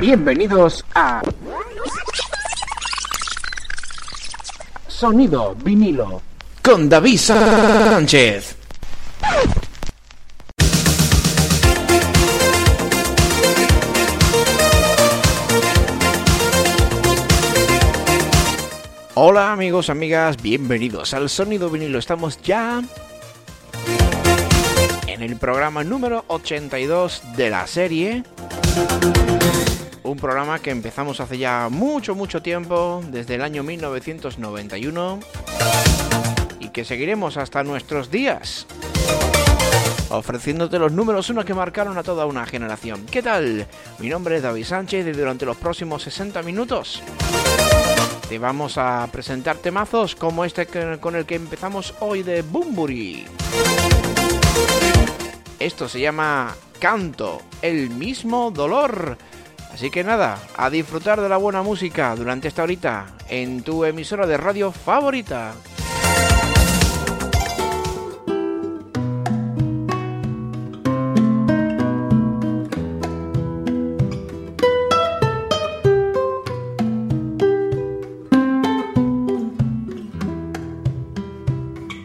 Bienvenidos a Sonido vinilo con David Sánchez. Hola amigos, amigas, bienvenidos al Sonido vinilo. Estamos ya en el programa número 82 de la serie. Un programa que empezamos hace ya mucho, mucho tiempo, desde el año 1991, y que seguiremos hasta nuestros días, ofreciéndote los números uno que marcaron a toda una generación. ¿Qué tal? Mi nombre es David Sánchez y durante los próximos 60 minutos te vamos a presentar temazos como este con el que empezamos hoy de Bumburi. Esto se llama Canto, el mismo dolor. Así que nada, a disfrutar de la buena música durante esta horita en tu emisora de radio favorita.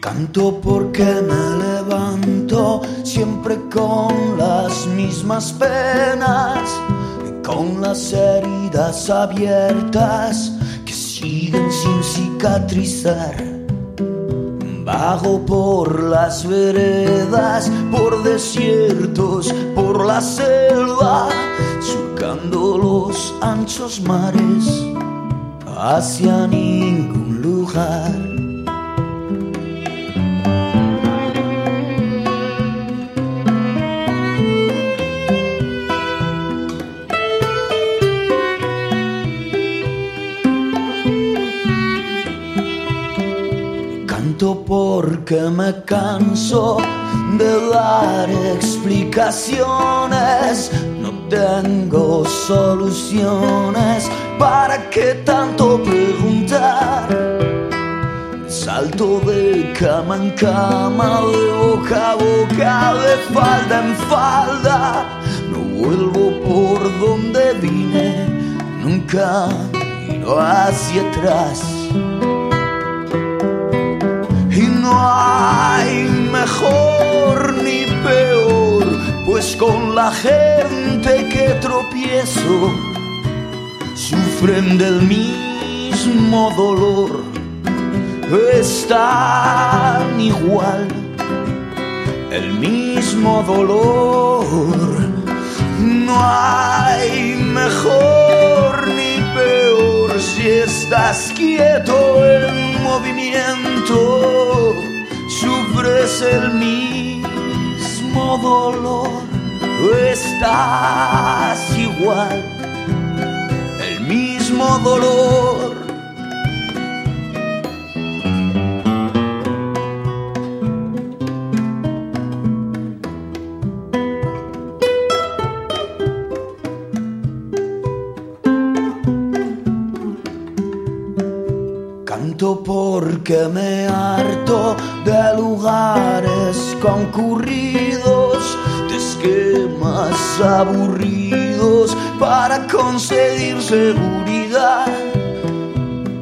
Canto porque me levanto siempre con las mismas penas abiertas que siguen sin cicatrizar. Bajo por las veredas, por desiertos, por la selva, surcando los anchos mares hacia ningún lugar. Porque me canso de dar explicaciones. No tengo soluciones. ¿Para qué tanto preguntar? Salto de cama en cama, de boca a boca, de falda en falda. No vuelvo por donde vine, nunca miro hacia atrás. No hay mejor ni peor, pues con la gente que tropiezo sufren del mismo dolor, están igual, el mismo dolor. No hay mejor ni peor si estás quieto en movimiento, sufres el mismo dolor, estás igual, el mismo dolor. Porque me harto de lugares concurridos, de esquemas aburridos para conseguir seguridad.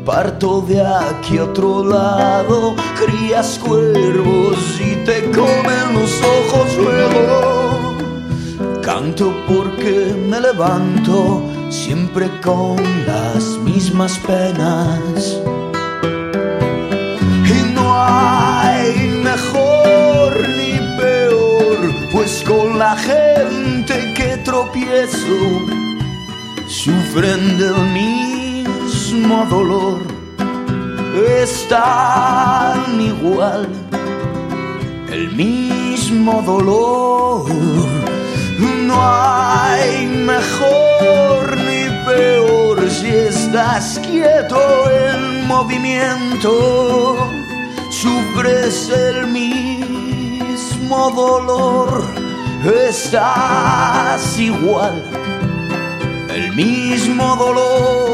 Parto de aquí a otro lado, crías cuervos y te comen los ojos luego. Canto porque me levanto siempre con las mismas penas. Pues con la gente que tropiezo sufren del mismo dolor. Están igual, el mismo dolor. No hay mejor ni si estás quieto en movimiento, sufres el mismo dolor, estás igual, el mismo dolor.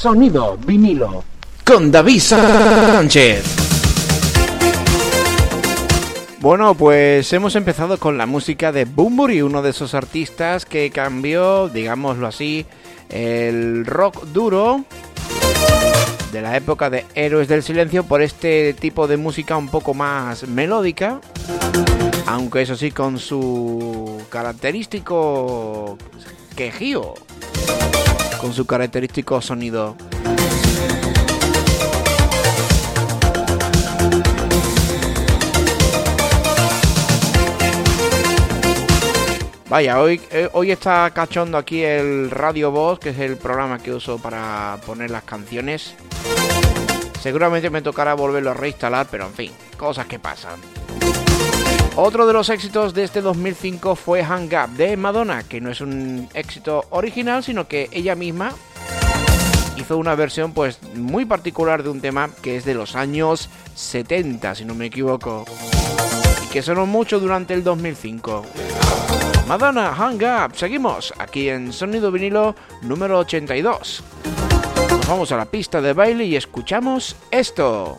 Sonido vinilo. Con David Sánchez. Bueno, pues hemos empezado con la música de Bumburi, uno de esos artistas que cambió, digámoslo así, el rock duro de la época de Héroes del Silencio por este tipo de música un poco más melódica, aunque eso sí con su característico quejío con su característico sonido. Vaya, hoy, eh, hoy está cachondo aquí el Radio Voz, que es el programa que uso para poner las canciones. Seguramente me tocará volverlo a reinstalar, pero en fin, cosas que pasan. Otro de los éxitos de este 2005 fue Hang Up de Madonna, que no es un éxito original, sino que ella misma hizo una versión pues muy particular de un tema que es de los años 70, si no me equivoco, y que sonó mucho durante el 2005. Madonna, Hang Up, seguimos aquí en Sonido Vinilo número 82. Nos vamos a la pista de baile y escuchamos esto.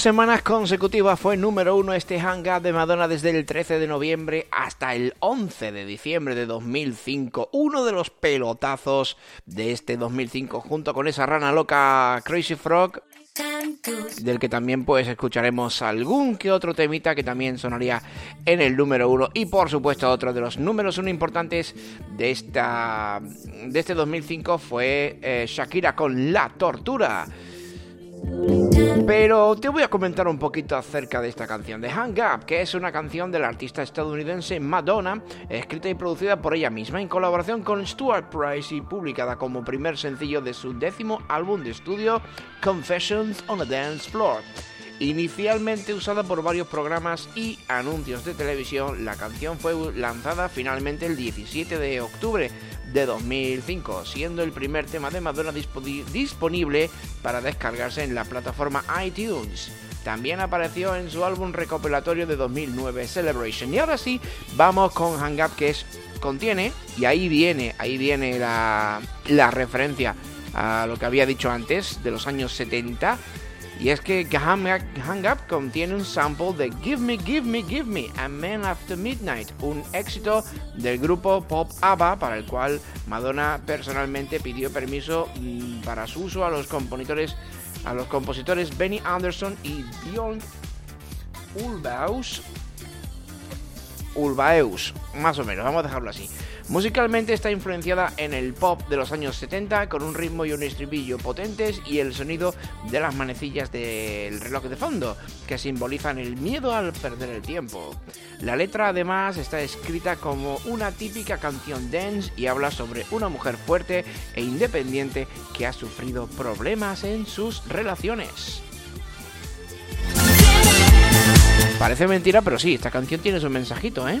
Cinco semanas consecutivas fue número uno este Hang de Madonna desde el 13 de noviembre hasta el 11 de diciembre de 2005. Uno de los pelotazos de este 2005 junto con esa rana loca Crazy Frog del que también pues escucharemos algún que otro temita que también sonaría en el número uno y por supuesto otro de los números uno importantes de esta de este 2005 fue eh, Shakira con La Tortura. Pero te voy a comentar un poquito acerca de esta canción de Hang Up, que es una canción de la artista estadounidense Madonna, escrita y producida por ella misma en colaboración con Stuart Price y publicada como primer sencillo de su décimo álbum de estudio Confessions on a Dance Floor. Inicialmente usada por varios programas y anuncios de televisión, la canción fue lanzada finalmente el 17 de octubre de 2005, siendo el primer tema de Madonna disponible para descargarse en la plataforma iTunes. También apareció en su álbum recopilatorio de 2009 Celebration. Y ahora sí, vamos con Hang Up que es contiene y ahí viene, ahí viene la, la referencia a lo que había dicho antes de los años 70 y es que Hang Up contiene un sample de Give Me, Give Me, Give Me, A Man After Midnight, un éxito del grupo pop ABBA para el cual Madonna personalmente pidió permiso mm, para su uso a los compositores, Benny Anderson y Bjorn Ulvaeus. Ulvaeus, más o menos, vamos a dejarlo así. Musicalmente está influenciada en el pop de los años 70 con un ritmo y un estribillo potentes y el sonido de las manecillas del reloj de fondo que simbolizan el miedo al perder el tiempo. La letra además está escrita como una típica canción dance y habla sobre una mujer fuerte e independiente que ha sufrido problemas en sus relaciones. Parece mentira, pero sí, esta canción tiene su mensajito, ¿eh?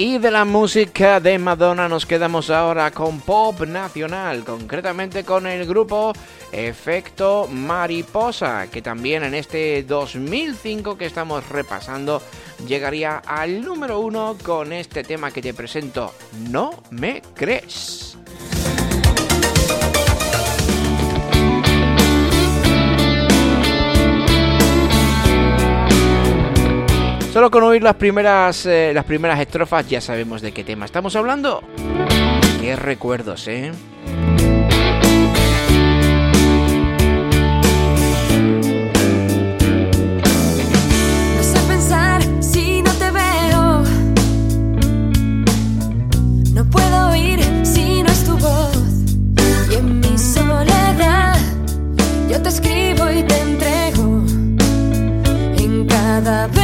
Y de la música de Madonna nos quedamos ahora con pop nacional, concretamente con el grupo Efecto Mariposa, que también en este 2005 que estamos repasando llegaría al número uno con este tema que te presento, No me crees. Solo con oír las primeras, eh, las primeras estrofas ya sabemos de qué tema estamos hablando. Qué recuerdos, ¿eh? las palabras, mil caricias y miradas, tú me dabas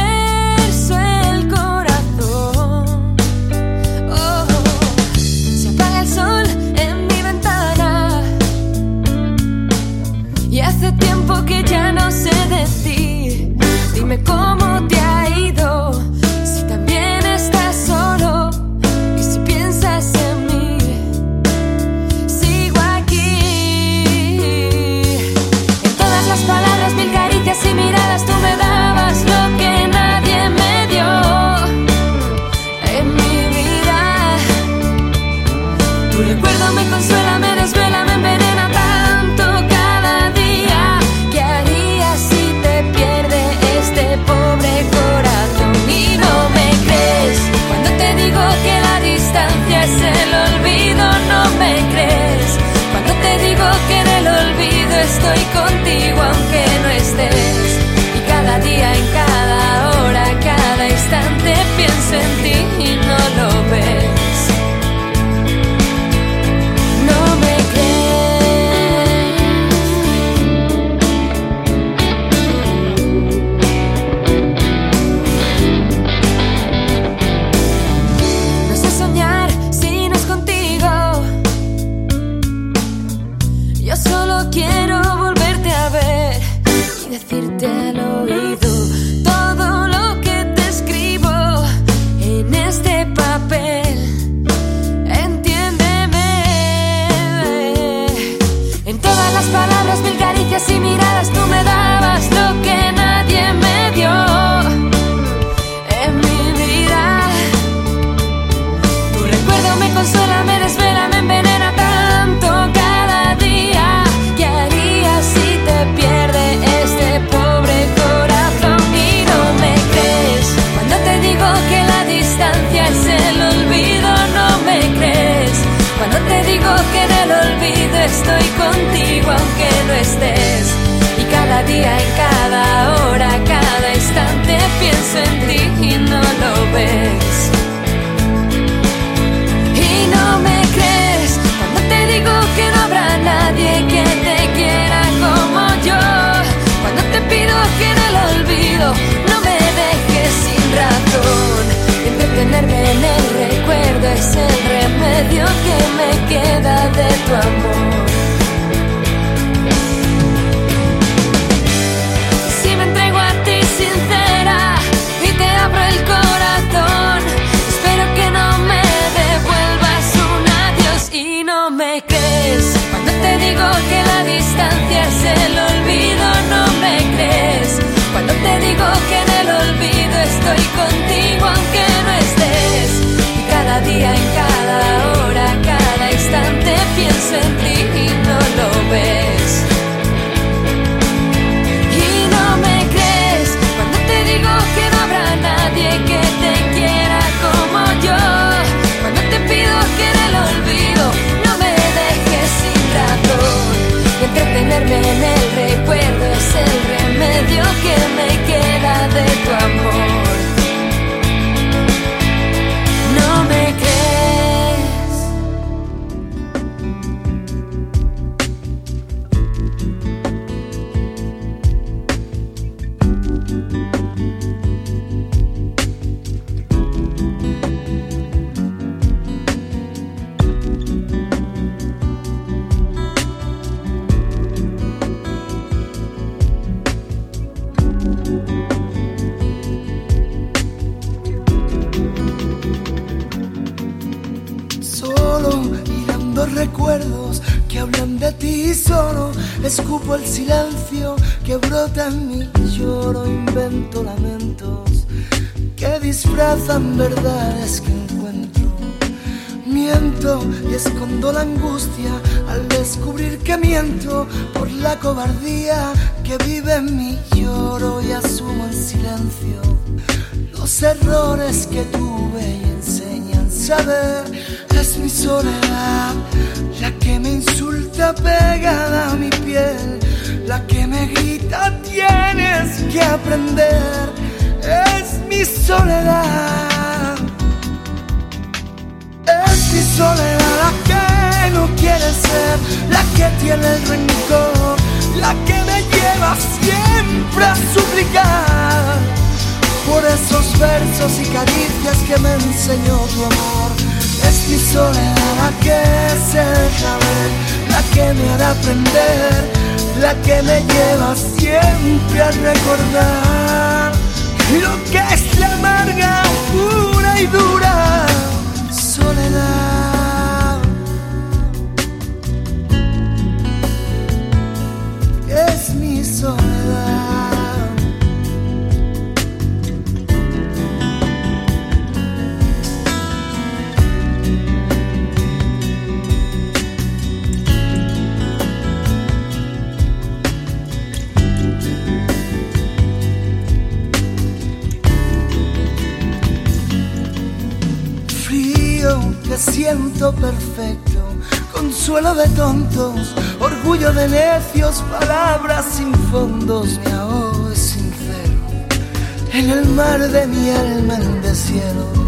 que me queda de tu amor. Cobardía que vive en mí. Lloro y asumo en silencio los errores que tuve y enseñan saber es mi soledad la que me insulta pegada a mi piel la que me grita tienes que aprender es mi soledad es mi soledad la que no quiere ser la que tiene el rencor la que me lleva siempre a suplicar por esos versos y caricias que me enseñó tu amor. Es mi soledad la que se deja ver, la que me hará aprender, la que me lleva siempre a recordar lo que es la amarga, pura y dura soledad. Frío que siento perfecto, consuelo de tontos, orgullo de necios, palabras sin fondos, mi ahogo es sincero, en el mar de mi alma el desierto.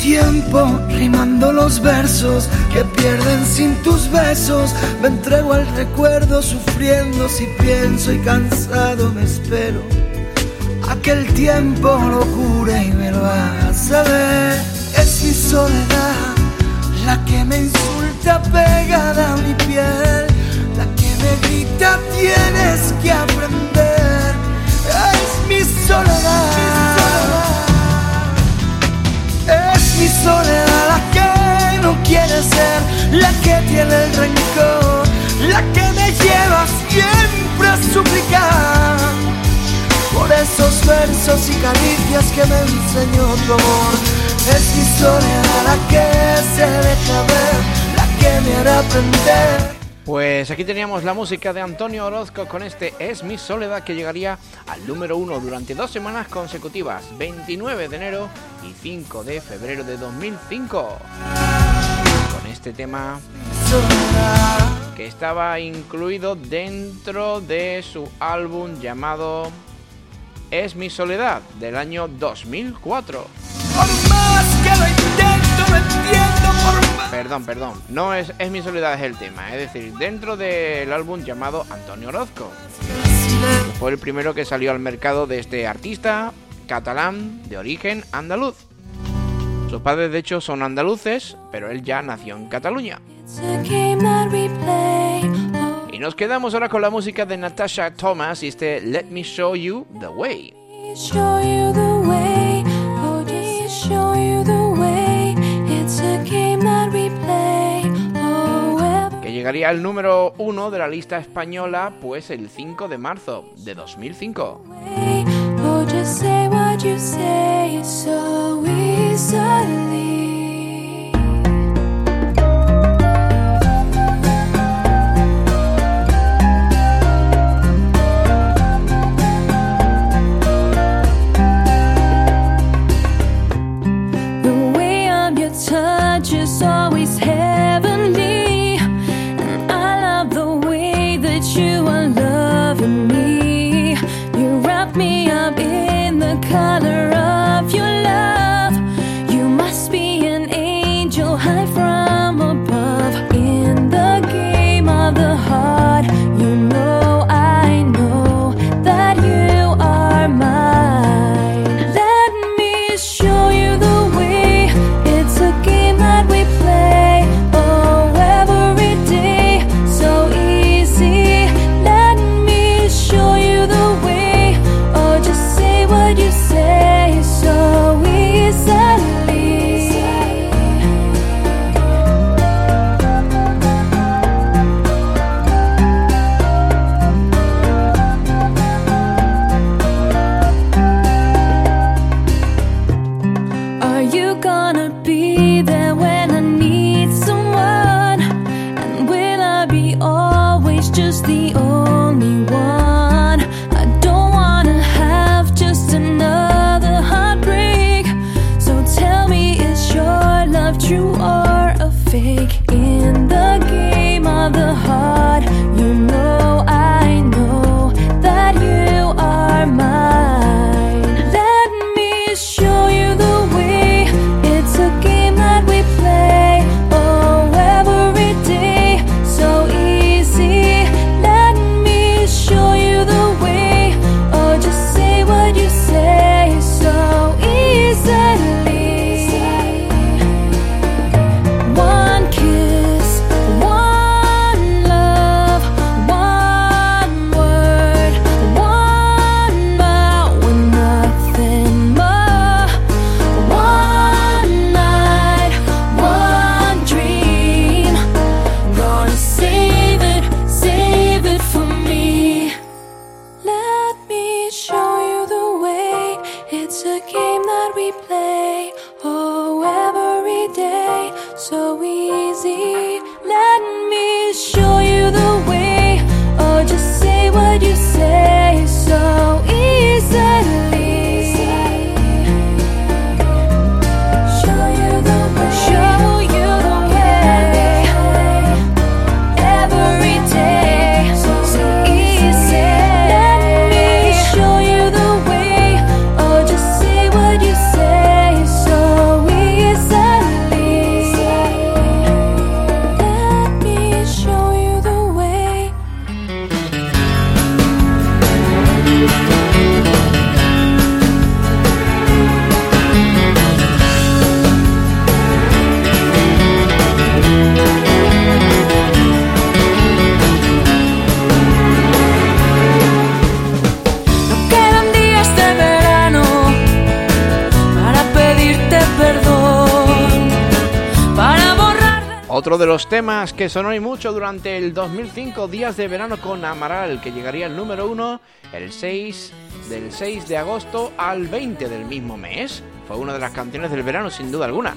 Tiempo rimando los versos que pierden sin tus besos. Me entrego al recuerdo sufriendo si pienso y cansado me espero. A que el tiempo lo cure y me lo haga saber. Es mi soledad la que me insulta pegada a mi piel, la que me grita tienes que aprender. Es mi soledad. Es mi soledad la que no quiere ser, la que tiene el rencor, la que me lleva siempre a suplicar esos versos y caricias que me enseñó tu amor. Es mi la que se deja ver, la que me hará. Pues aquí teníamos la música de Antonio Orozco con este Es mi soledad que llegaría al número uno durante dos semanas consecutivas, 29 de enero y 5 de febrero de 2005. Con este tema que estaba incluido dentro de su álbum llamado Es mi soledad del año 2004. Perdón, perdón, no es, es mi soledad es el tema, es decir, dentro del álbum llamado Antonio Orozco. Fue el primero que salió al mercado de este artista catalán de origen andaluz. Sus padres de hecho son andaluces, pero él ya nació en Cataluña. Y nos quedamos ahora con la música de Natasha Thomas y este Let Me Show You the Way. Que llegaría al número uno de la lista española pues el 5 de marzo de 2005. Otro de temas que sonó y mucho durante el 2005, Días de Verano con Amaral, que llegaría al número 1 el 6, del 6 de agosto al 20 del mismo mes. Fue una de las canciones del verano, sin duda alguna.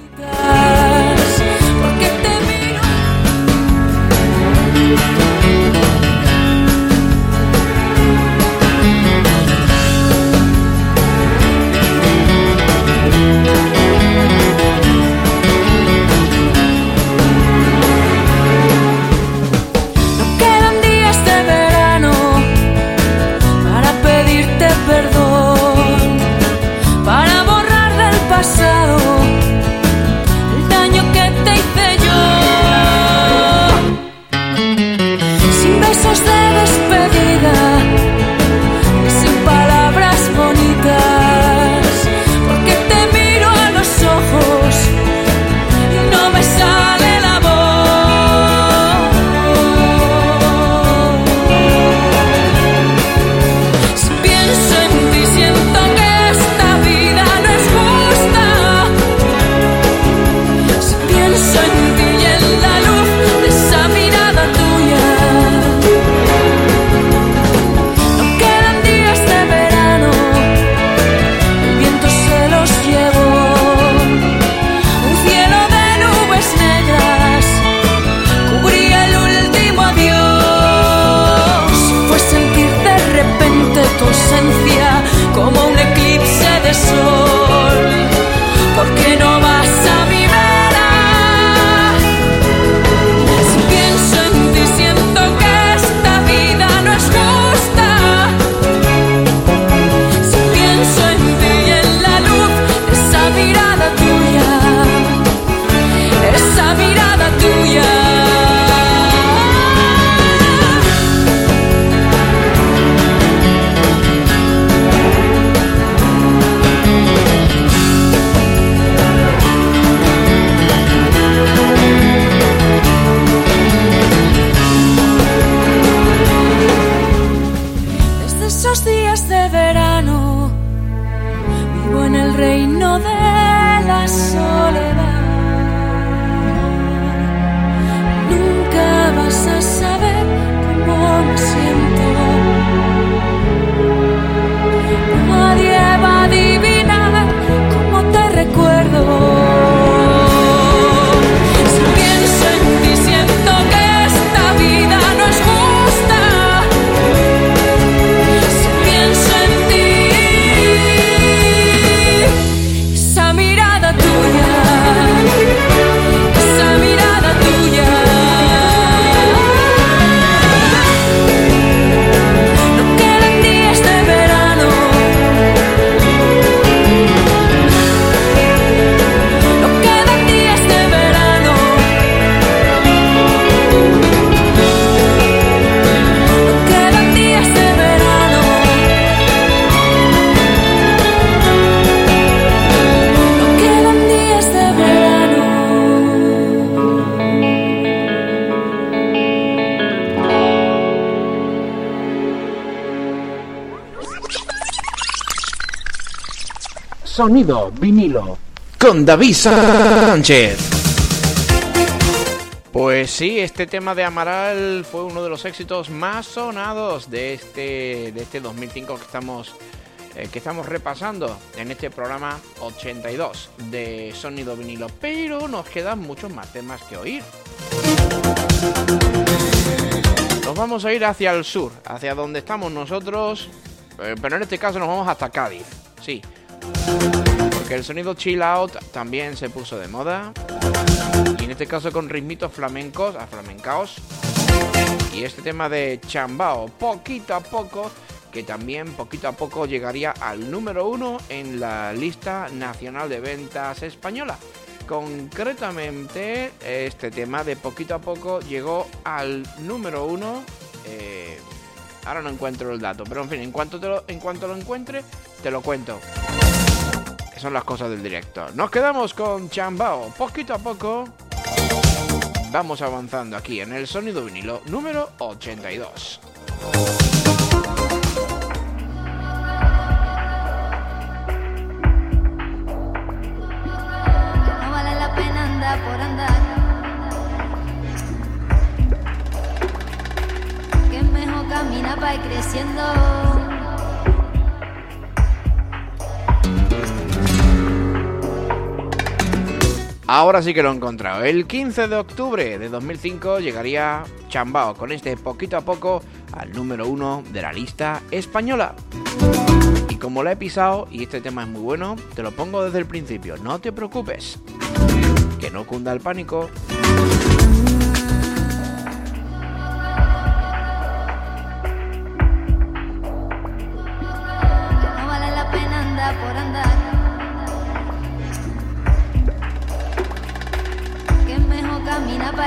De verano, vivo en el reino de la soledad. Nunca vas a saber cómo me siento. Sonido vinilo. con David Sánchez. Pues sí, este tema de Amaral fue uno de los éxitos más sonados de este, de este 2005 que estamos, eh, que estamos repasando en este programa 82 de Sonido Vinilo. Pero nos quedan muchos más temas que oír. Nos vamos a ir hacia el sur, hacia donde estamos nosotros, eh, pero en este caso nos vamos hasta Cádiz. Sí, porque el sonido chill out también se puso de moda. Y en este caso con ritmitos flamencos, a flamencaos. Y este tema de chambao, poquito a poco, que también poquito a poco llegaría al número uno en la lista nacional de ventas española. Concretamente, este tema de poquito a poco llegó al número uno. eh, ahora no encuentro el dato, pero en fin, en cuanto, te lo, en cuanto lo encuentre, te lo cuento son las cosas del directo. Nos quedamos con Chambao. Poquito a poco vamos avanzando aquí en el sonido vinilo número 82. No vale la pena andar por andar. Que mejor caminar para ir creciendo. Ahora sí que lo he encontrado. El 15 de octubre de 2005 llegaría Chambao con este poquito a poco al número uno de la lista española. Y como la he pisado y este tema es muy bueno, te lo pongo desde el principio. No te preocupes. Que no cunda el pánico.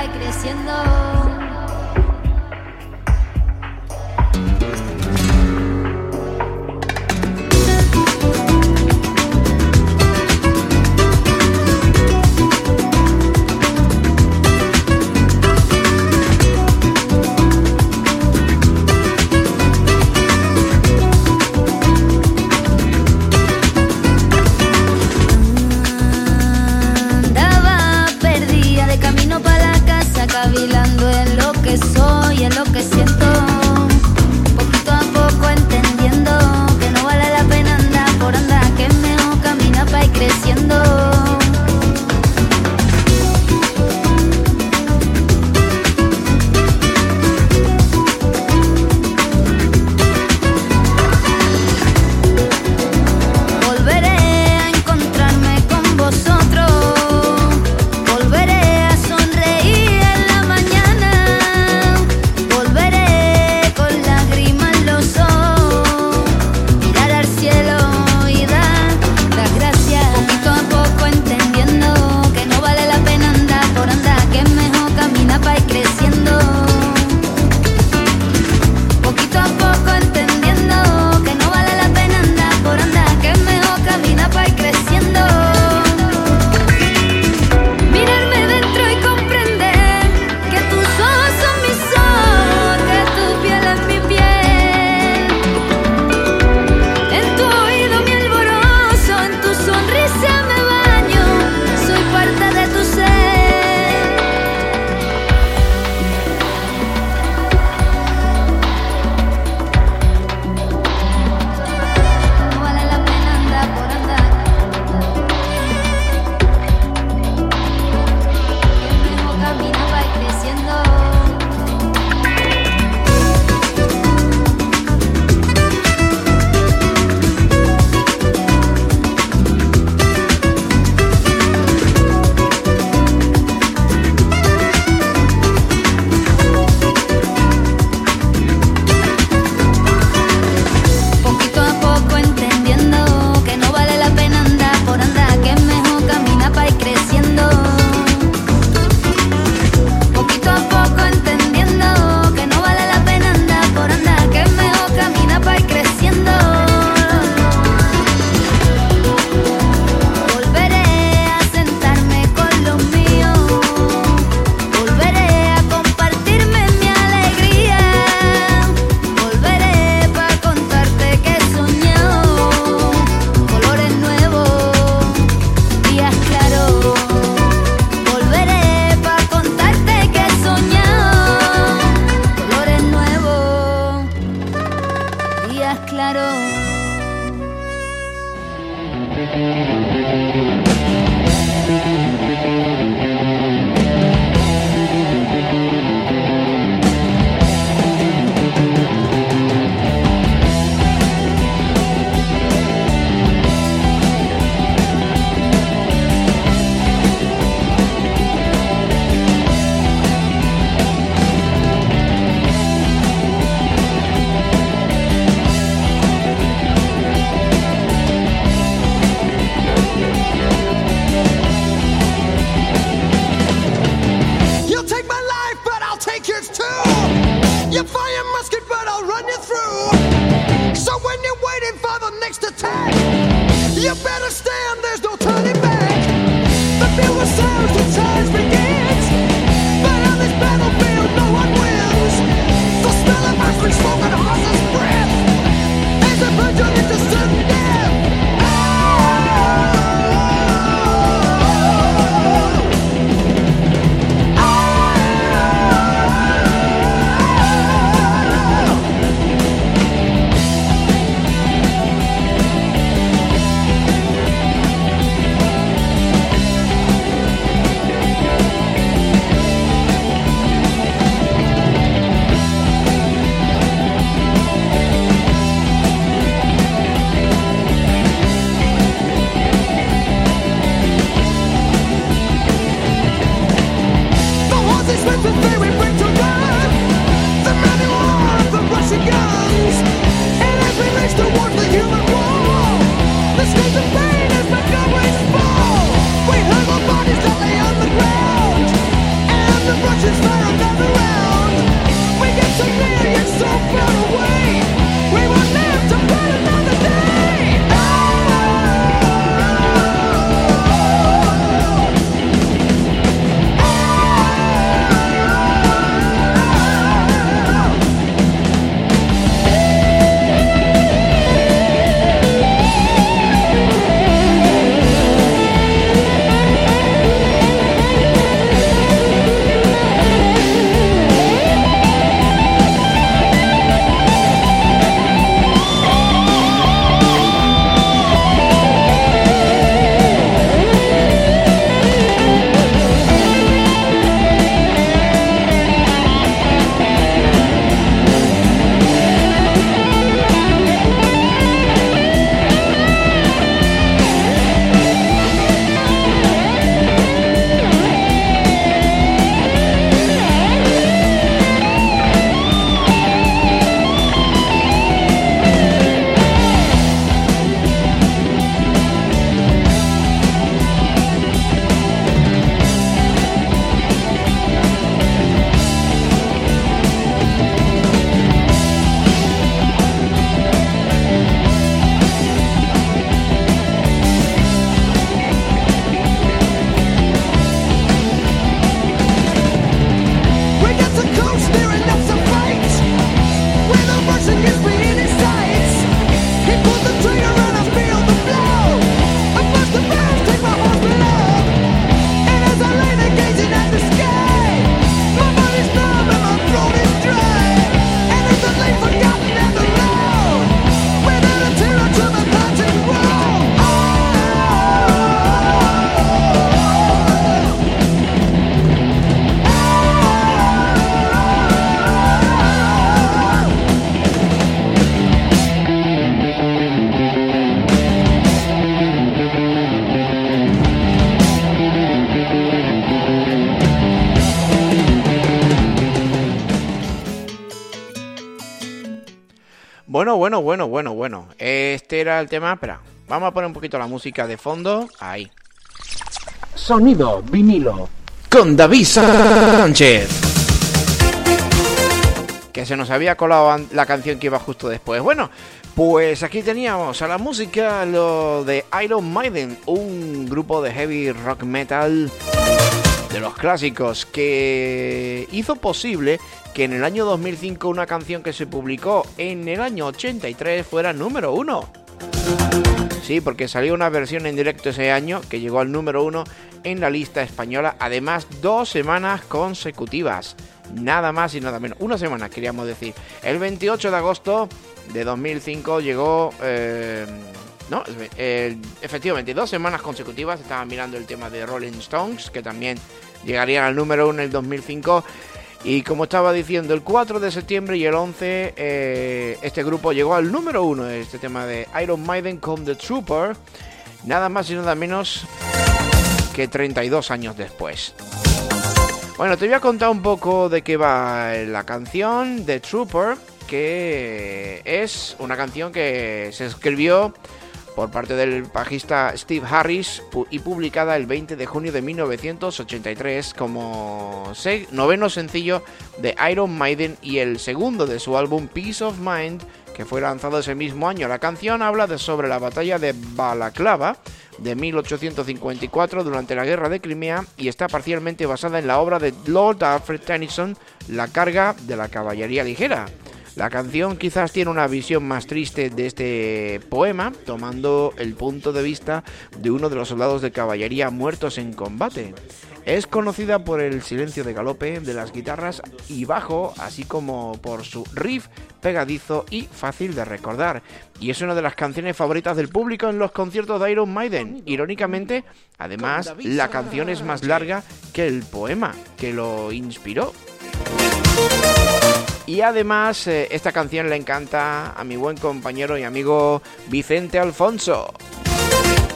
Ir creciendo. Bueno, bueno, bueno, bueno, bueno. Este era el tema. Espera, vamos a poner un poquito la música de fondo. Ahí. Sonido vinilo. Con David Sánchez. Que se nos había colado la canción que iba justo después. Bueno, pues aquí teníamos a la música lo de Iron Maiden, un grupo de heavy rock metal de los clásicos que hizo posible que en el año 2005 una canción que se publicó en el año 83 fuera número uno. Sí, porque salió una versión en directo ese año que llegó al número uno en la lista española, además dos semanas consecutivas. Nada más y nada menos. Una semana, queríamos decir. El 28 de agosto de 2005 llegó eh, ¿no? Efectivamente, dos semanas consecutivas estaba mirando el tema de Rolling Stones, que también llegarían al número uno en el 2005. Y como estaba diciendo, el 4 de septiembre y el 11, eh, este grupo llegó al número uno, este tema de Iron Maiden con The Trooper, nada más y nada menos que 32 años después. Bueno, te voy a contar un poco de qué va la canción The Trooper, que es una canción que se escribió por parte del bajista Steve Harris y publicada el 20 de junio de 1983 como noveno sencillo de Iron Maiden y el segundo de su álbum Peace of Mind que fue lanzado ese mismo año. La canción habla de sobre la batalla de Balaclava de 1854 durante la guerra de Crimea y está parcialmente basada en la obra de Lord Alfred Tennyson La carga de la caballería ligera. La canción quizás tiene una visión más triste de este poema, tomando el punto de vista de uno de los soldados de caballería muertos en combate. Es conocida por el silencio de galope de las guitarras y bajo, así como por su riff pegadizo y fácil de recordar. Y es una de las canciones favoritas del público en los conciertos de Iron Maiden. Irónicamente, además, la canción es más larga que el poema que lo inspiró. Y además, eh, esta canción le encanta a mi buen compañero y amigo Vicente Alfonso.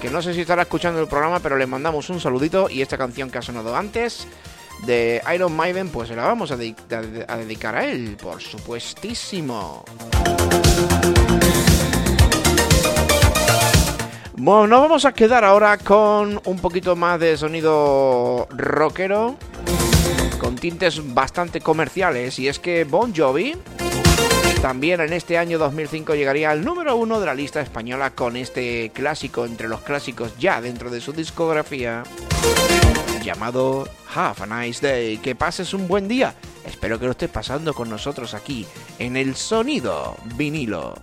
Que no sé si estará escuchando el programa, pero le mandamos un saludito. Y esta canción que ha sonado antes de Iron Maiden, pues se la vamos a, a dedicar a él, por supuestísimo. Bueno, nos vamos a quedar ahora con un poquito más de sonido rockero con tintes bastante comerciales y es que Bon Jovi también en este año 2005 llegaría al número uno de la lista española con este clásico entre los clásicos ya dentro de su discografía llamado Have a Nice Day. Que pases un buen día. Espero que lo estés pasando con nosotros aquí en el sonido vinilo.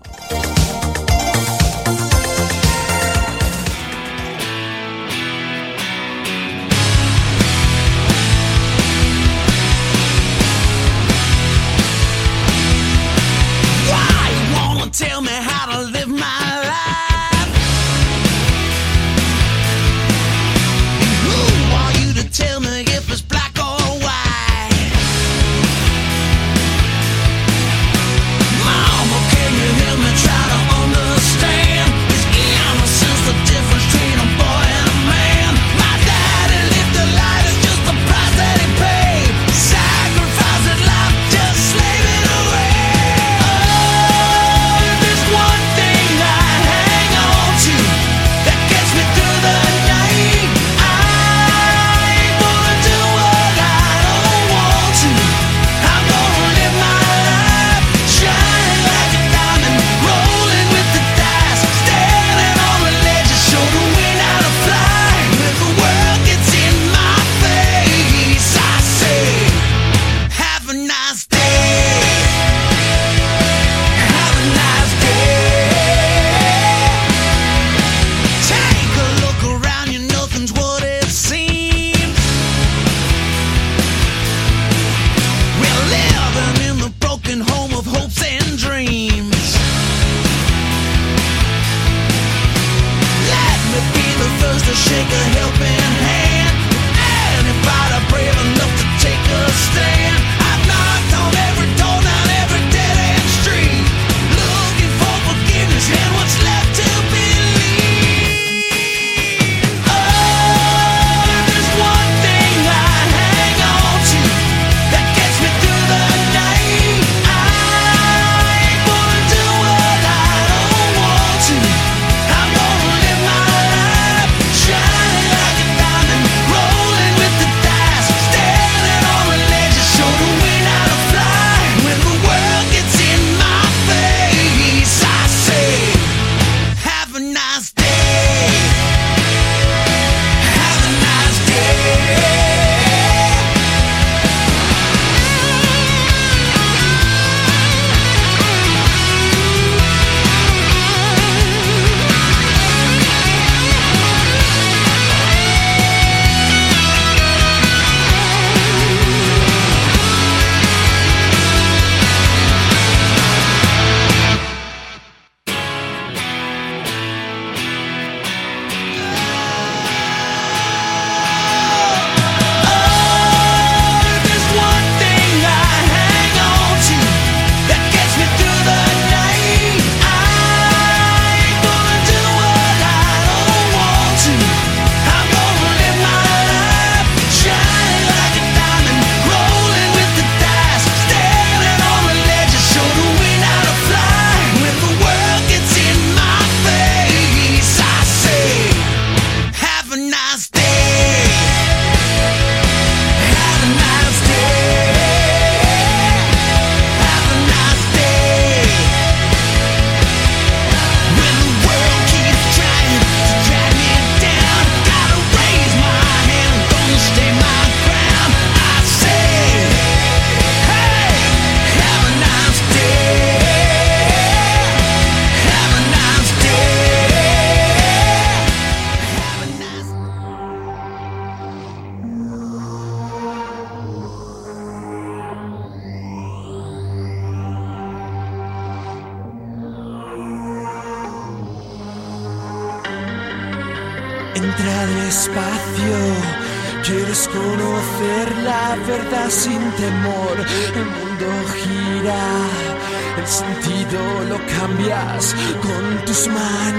Con tus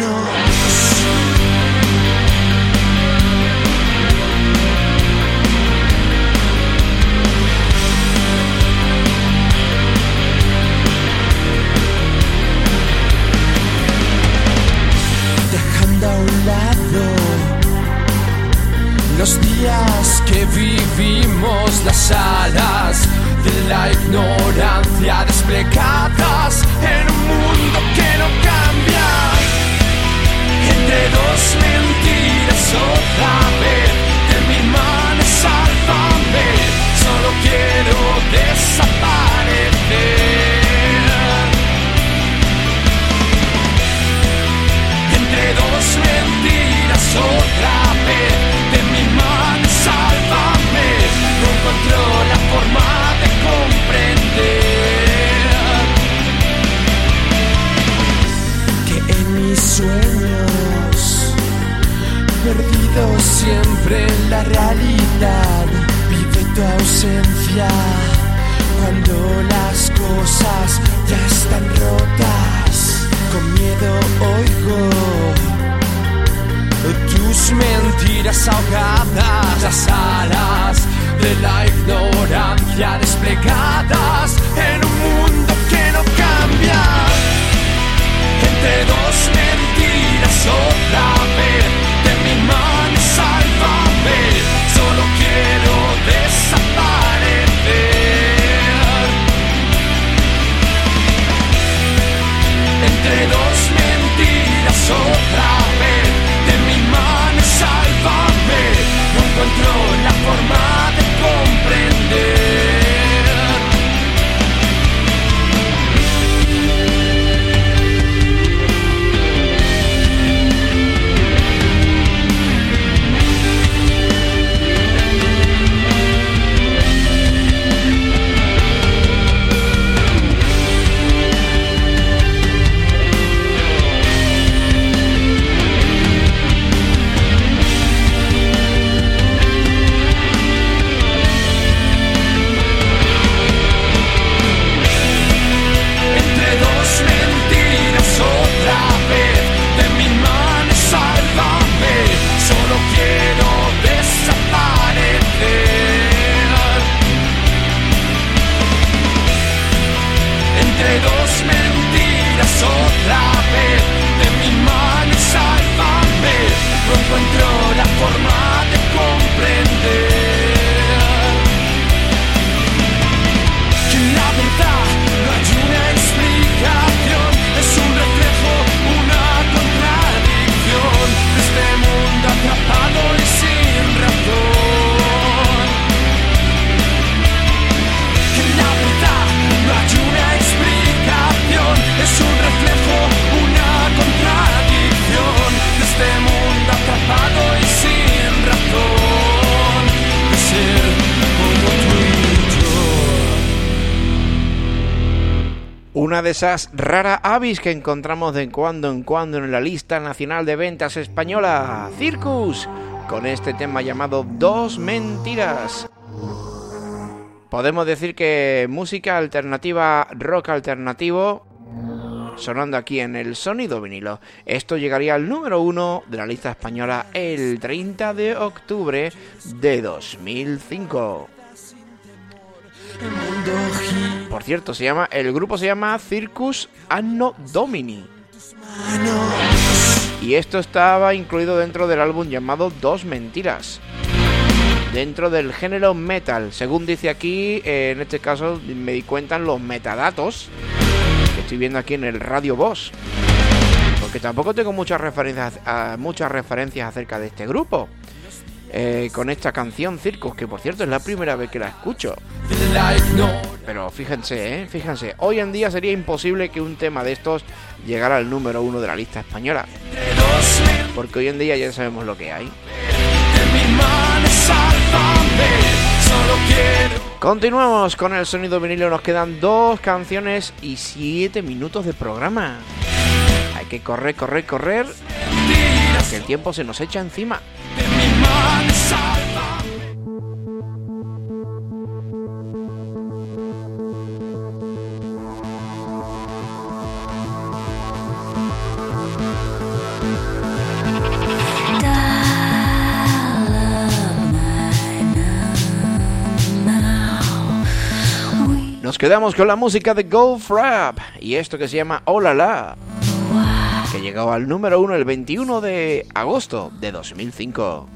encuentro Una de esas rara avis que encontramos de cuando en cuando en la lista nacional de ventas española, Circus, con este tema llamado Dos Mentiras. Podemos decir que música alternativa, rock alternativo, sonando aquí en el sonido vinilo. Esto llegaría al número uno de la lista española el 30 de octubre de 2005. Por cierto, se llama el grupo se llama Circus Anno Domini. Y esto estaba incluido dentro del álbum llamado Dos Mentiras. Dentro del género metal. Según dice aquí, eh, en este caso me di cuenta en los metadatos que estoy viendo aquí en el Radio Boss. Porque tampoco tengo muchas referencias, muchas referencias acerca de este grupo. Eh, con esta canción Circus, que por cierto es la primera vez que la escucho. Pero fíjense, ¿eh? fíjense, hoy en día sería imposible que un tema de estos llegara al número uno de la lista española. Porque hoy en día ya sabemos lo que hay. Continuamos con el sonido vinilo, nos quedan dos canciones y siete minutos de programa. Hay que correr, correr, correr. que el tiempo se nos echa encima. Nos quedamos con la música de Golf Rap y esto que se llama Hola La, que llegó al número uno el 21 de agosto de 2005.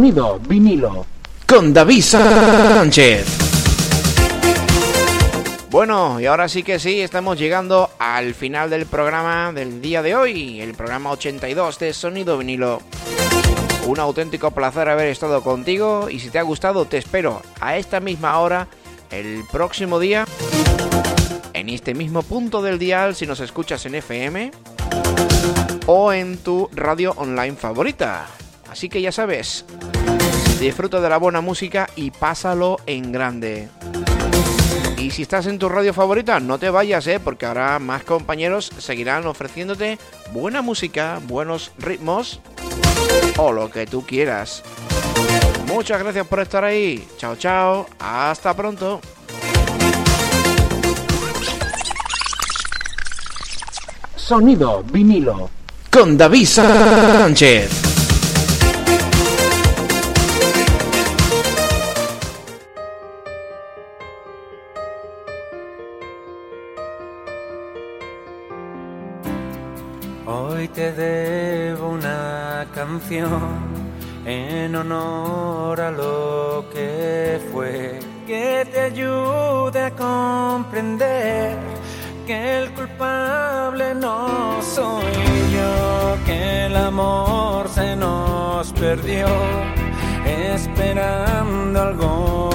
Sonido vinilo. con David Sánchez. Bueno, y ahora sí que sí, estamos llegando al final del programa del día de hoy, el programa 82 de Sonido Vinilo. Un auténtico placer haber estado contigo y si te ha gustado te espero a esta misma hora el próximo día en este mismo punto del dial si nos escuchas en FM o en tu radio online favorita. Así que ya sabes, disfruta de la buena música y pásalo en grande. Y si estás en tu radio favorita, no te vayas, ¿eh? porque ahora más compañeros seguirán ofreciéndote buena música, buenos ritmos o lo que tú quieras. Muchas gracias por estar ahí. Chao, chao. Hasta pronto. Sonido vinilo. Con David Sánchez. Debo una canción en honor a lo que fue, que te ayude a comprender que el culpable no soy yo, que el amor se nos perdió esperando algo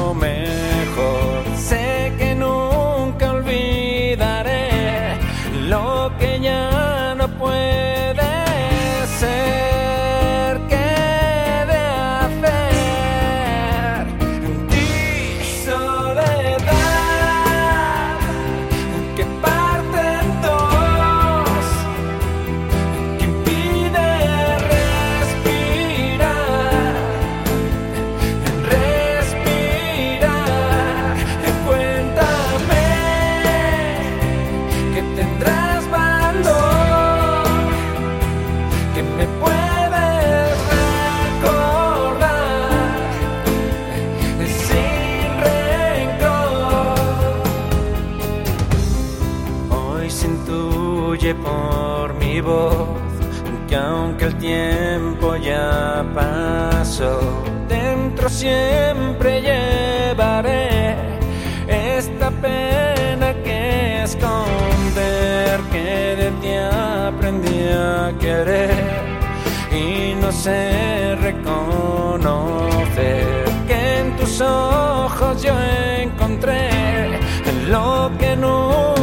el tiempo ya pasó. Dentro siempre llevaré esta pena que esconder, que de ti aprendí a querer y no sé reconocer que en tus ojos yo encontré lo que no